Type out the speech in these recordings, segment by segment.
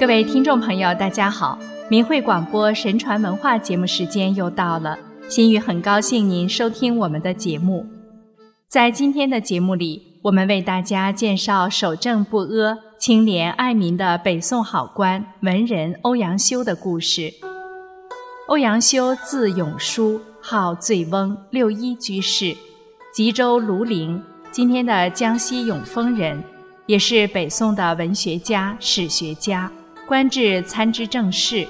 各位听众朋友，大家好！明慧广播神传文化节目时间又到了，心雨很高兴您收听我们的节目。在今天的节目里，我们为大家介绍守正不阿、清廉爱民的北宋好官文人欧阳修的故事。欧阳修字永叔，号醉翁，六一居士，吉州庐陵（今天的江西永丰）人，也是北宋的文学家、史学家。官至参知政事，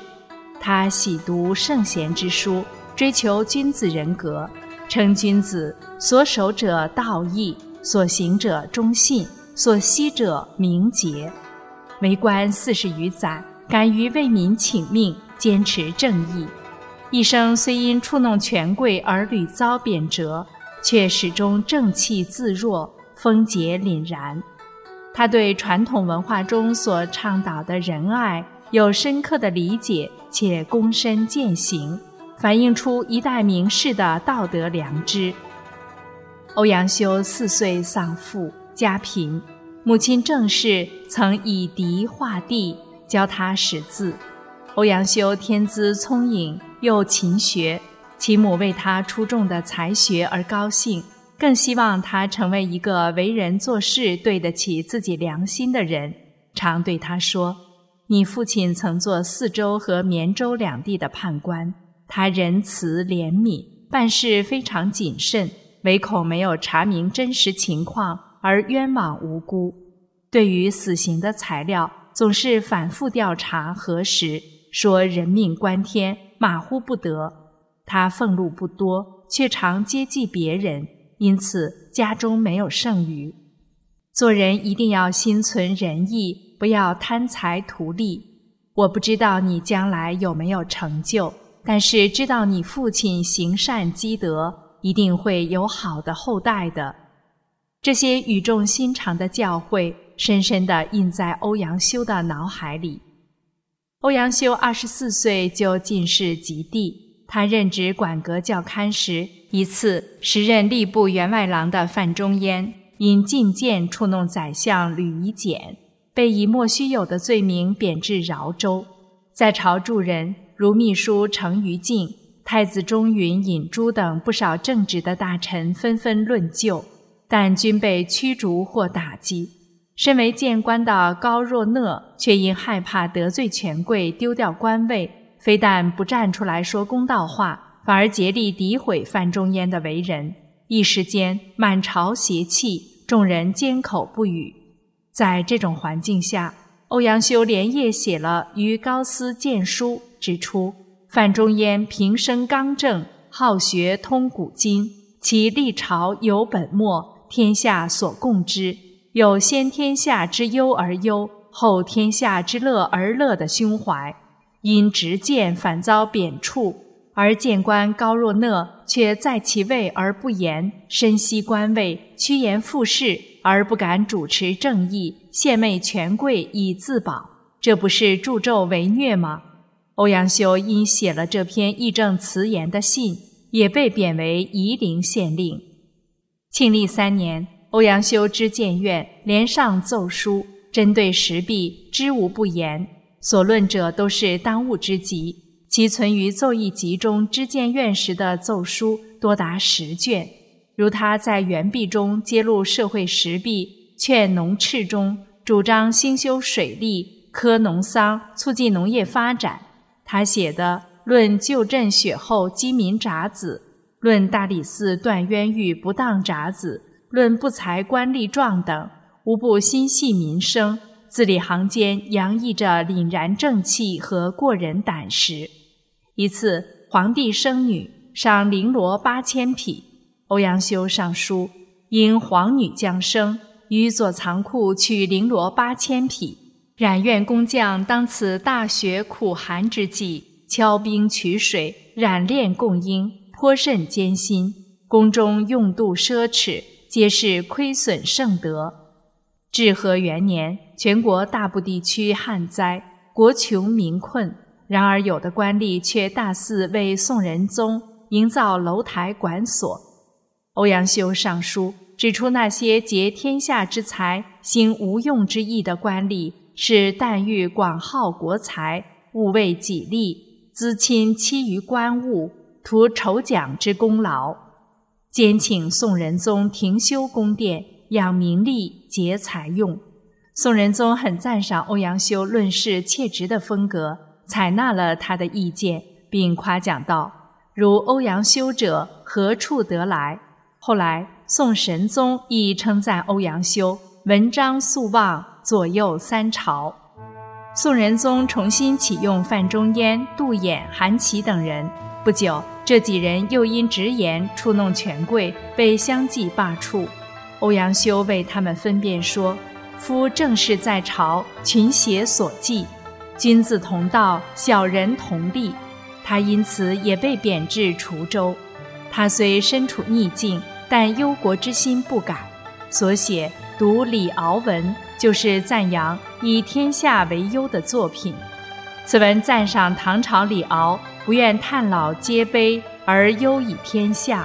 他喜读圣贤之书，追求君子人格，称君子所守者道义，所行者忠信，所惜者明节。为官四十余载，敢于为民请命，坚持正义。一生虽因触弄权贵而屡遭贬谪，却始终正气自若，风节凛然。他对传统文化中所倡导的仁爱有深刻的理解，且躬身践行，反映出一代名士的道德良知。欧阳修四岁丧父，家贫，母亲郑氏曾以笛画地教他识字。欧阳修天资聪颖，又勤学，其母为他出众的才学而高兴。更希望他成为一个为人做事对得起自己良心的人，常对他说：“你父亲曾做四州和绵州两地的判官，他仁慈怜悯，办事非常谨慎，唯恐没有查明真实情况而冤枉无辜。对于死刑的材料，总是反复调查核实，说人命关天，马虎不得。他俸禄不多，却常接济别人。”因此，家中没有剩余。做人一定要心存仁义，不要贪财图利。我不知道你将来有没有成就，但是知道你父亲行善积德，一定会有好的后代的。这些语重心长的教诲，深深地印在欧阳修的脑海里。欧阳修二十四岁就进士及第。他任职管阁教刊时，一次时任吏部员外郎的范仲淹因进谏触弄宰相吕夷简，被以莫须有的罪名贬至饶州。在朝助人如秘书程于敬、太子中允尹朱等不少正直的大臣纷纷论救，但均被驱逐或打击。身为谏官的高若讷却因害怕得罪权贵，丢掉官位。非但不站出来说公道话，反而竭力诋毁范仲淹的为人，一时间满朝邪气，众人缄口不语。在这种环境下，欧阳修连夜写了《于高斯谏书》，指出范仲淹平生刚正，好学通古今，其历朝有本末，天下所共知，有先天下之忧而忧，后天下之乐而乐的胸怀。因执剑反遭贬黜，而谏官高若讷却在其位而不言，深悉官位，趋炎附势而不敢主持正义，献媚权贵以自保，这不是助纣为虐吗？欧阳修因写了这篇义正辞严的信，也被贬为夷陵县令。庆历三年，欧阳修知谏院，连上奏书，针对时弊，知无不言。所论者都是当务之急，其存于奏议集中知谏院时的奏书多达十卷。如他在原壁中揭露社会时弊，劝农赤中主张兴修水利、科农桑，促进农业发展。他写的《论旧镇雪后饥民札子》，《论大理寺断冤狱不当札子》，《论不才官吏状》等，无不心系民生。字里行间洋溢着凛然正气和过人胆识。一次，皇帝生女，赏绫罗八千匹。欧阳修上书，因皇女降生，于左藏库取绫罗八千匹。染院工匠当此大雪苦寒之际，敲冰取水，染炼供应，颇甚艰辛。宫中用度奢侈，皆是亏损圣德。至和元年，全国大部地区旱灾，国穷民困。然而有的官吏却大肆为宋仁宗营造楼台馆所。欧阳修上书指出，那些劫天下之财、行无用之义的官吏，是但欲广好国财，务为己利，资亲戚于官务，图酬奖之功劳。兼请宋仁宗停修宫殿，养民力，节财用。宋仁宗很赞赏欧阳修论事切直的风格，采纳了他的意见，并夸奖道：“如欧阳修者，何处得来？”后来，宋神宗亦称赞欧阳修文章素望，左右三朝。宋仁宗重新启用范仲淹、杜衍、韩琦等人，不久，这几人又因直言触弄权贵，被相继罢黜。欧阳修为他们分辨说。夫正是在朝，群邪所忌；君子同道，小人同利。他因此也被贬至滁州。他虽身处逆境，但忧国之心不改。所写《读李敖文》，就是赞扬以天下为忧的作品。此文赞赏唐朝李敖不愿叹老皆悲，而忧以天下。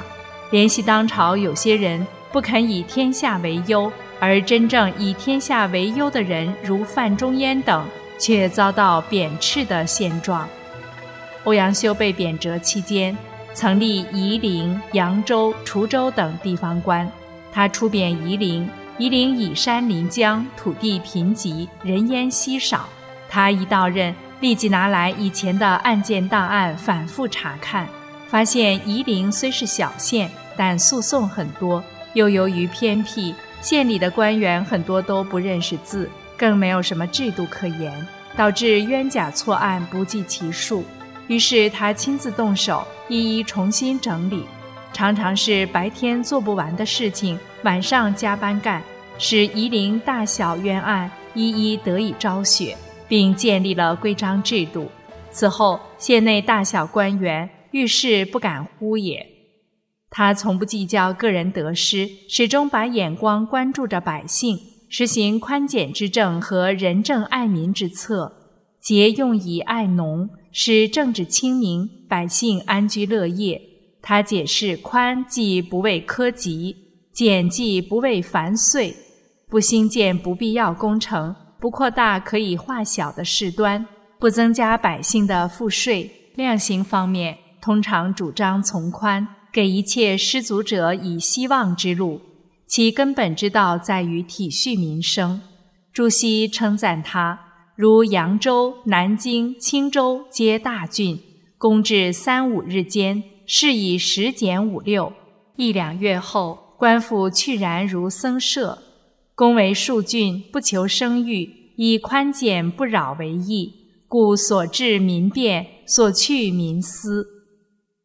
联系当朝有些人不肯以天下为忧。而真正以天下为忧的人，如范仲淹等，却遭到贬斥的现状。欧阳修被贬谪期间，曾历夷陵、扬州、滁州等地方官。他出贬夷陵，夷陵以山临江，土地贫瘠，人烟稀少。他一到任，立即拿来以前的案件档案，反复查看，发现夷陵虽是小县，但诉讼很多，又由于偏僻。县里的官员很多都不认识字，更没有什么制度可言，导致冤假错案不计其数。于是他亲自动手，一一重新整理，常常是白天做不完的事情，晚上加班干，使夷陵大小冤案一一得以昭雪，并建立了规章制度。此后，县内大小官员遇事不敢呼也。他从不计较个人得失，始终把眼光关注着百姓，实行宽简之政和仁政爱民之策，节用以爱农，使政治清明，百姓安居乐业。他解释：宽既不为苛急，简既不为繁碎，不兴建不必要工程，不扩大可以化小的事端，不增加百姓的赋税。量刑方面，通常主张从宽。给一切失足者以希望之路，其根本之道在于体恤民生。朱熹称赞他，如扬州、南京、青州皆大郡，公至三五日间，事以十减五六，一两月后，官府去然如僧舍。公为庶郡，不求声誉，以宽简不扰为意，故所至民便，所去民思。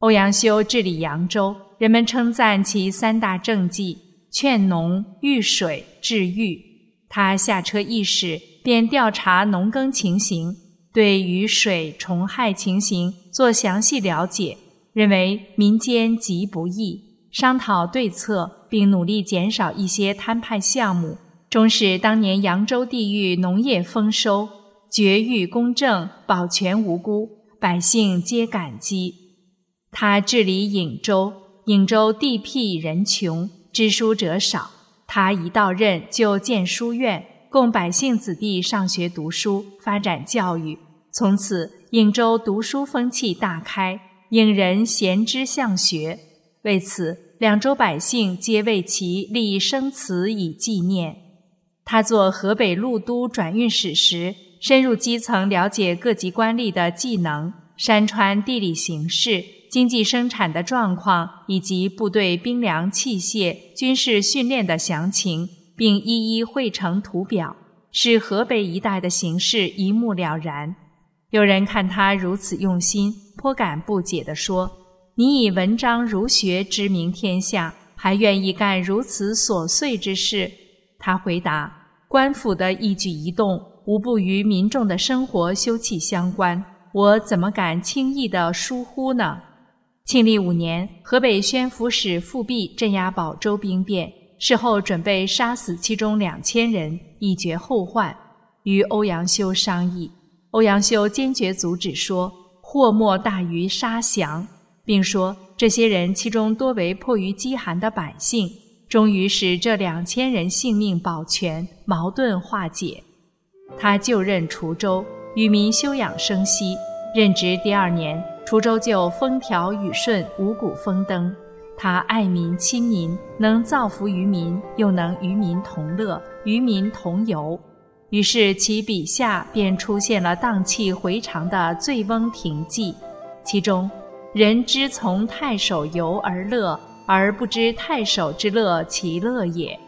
欧阳修治理扬州，人们称赞其三大政绩：劝农、御水、治狱。他下车议事，便调查农耕情形，对雨水虫害情形做详细了解，认为民间极不易，商讨对策，并努力减少一些摊派项目，终使当年扬州地域农业丰收，绝育公正，保全无辜，百姓皆感激。他治理颍州，颍州地僻人穷，知书者少。他一到任就建书院，供百姓子弟上学读书，发展教育。从此，颍州读书风气大开，颍人贤之向学。为此，两州百姓皆为其立生祠以纪念。他做河北路都转运使时，深入基层，了解各级官吏的技能、山川地理形势。经济生产的状况以及部队兵粮器械、军事训练的详情，并一一绘成图表，使河北一带的形势一目了然。有人看他如此用心，颇感不解地说：“你以文章儒学知名天下，还愿意干如此琐碎之事？”他回答：“官府的一举一动，无不与民众的生活休戚相关，我怎么敢轻易地疏忽呢？”庆历五年，河北宣抚使富弼镇压保州兵变，事后准备杀死其中两千人，以绝后患。与欧阳修商议，欧阳修坚决阻止，说祸莫大于杀降，并说这些人其中多为迫于饥寒的百姓，终于使这两千人性命保全，矛盾化解。他就任滁州，与民休养生息。任职第二年，滁州就风调雨顺，五谷丰登。他爱民亲民，能造福于民，又能与民同乐，与民同游。于是其笔下便出现了荡气回肠的《醉翁亭记》，其中“人之从太守游而乐，而不知太守之乐其乐也”，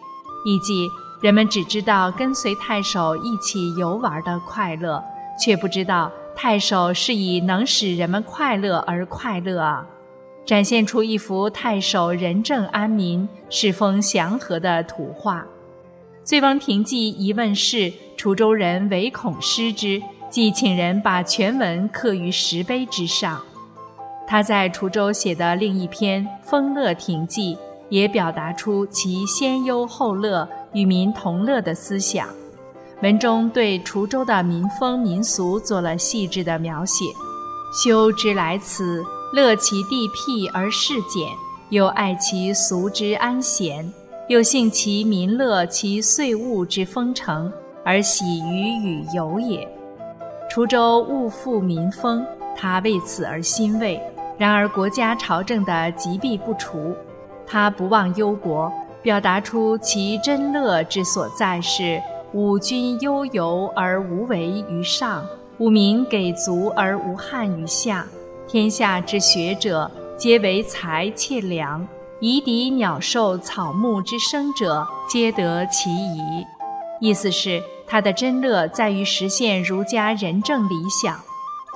意即人们只知道跟随太守一起游玩的快乐，却不知道太守是以能使人们快乐而快乐啊。展现出一幅太守仁政安民、世风祥和的图画。《醉翁亭记》一问世，滁州人唯恐失之，即请人把全文刻于石碑之上。他在滁州写的另一篇《丰乐亭记》，也表达出其先忧后乐、与民同乐的思想。文中对滁州的民风民俗做了细致的描写。修之来此。乐其地僻而事简，又爱其俗之安闲，又幸其民乐其岁物之丰成，而喜于与游也。滁州物富民丰，他为此而欣慰。然而国家朝政的疾弊不除，他不忘忧国，表达出其真乐之所在是：吾君悠游而无为于上，吾民给足而无憾于下。天下之学者，皆为才窃良；夷狄鸟兽草木之生者，皆得其宜。意思是，他的真乐在于实现儒家仁政理想。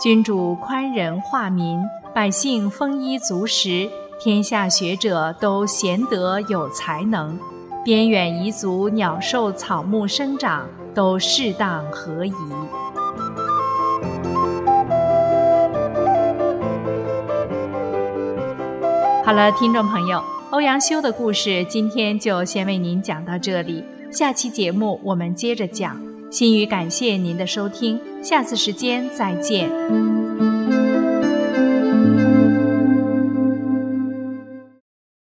君主宽仁化民，百姓丰衣足食，天下学者都贤德有才能，边远彝族鸟兽草木生长都适当合宜。好了，听众朋友，欧阳修的故事今天就先为您讲到这里，下期节目我们接着讲。心语感谢您的收听，下次时间再见。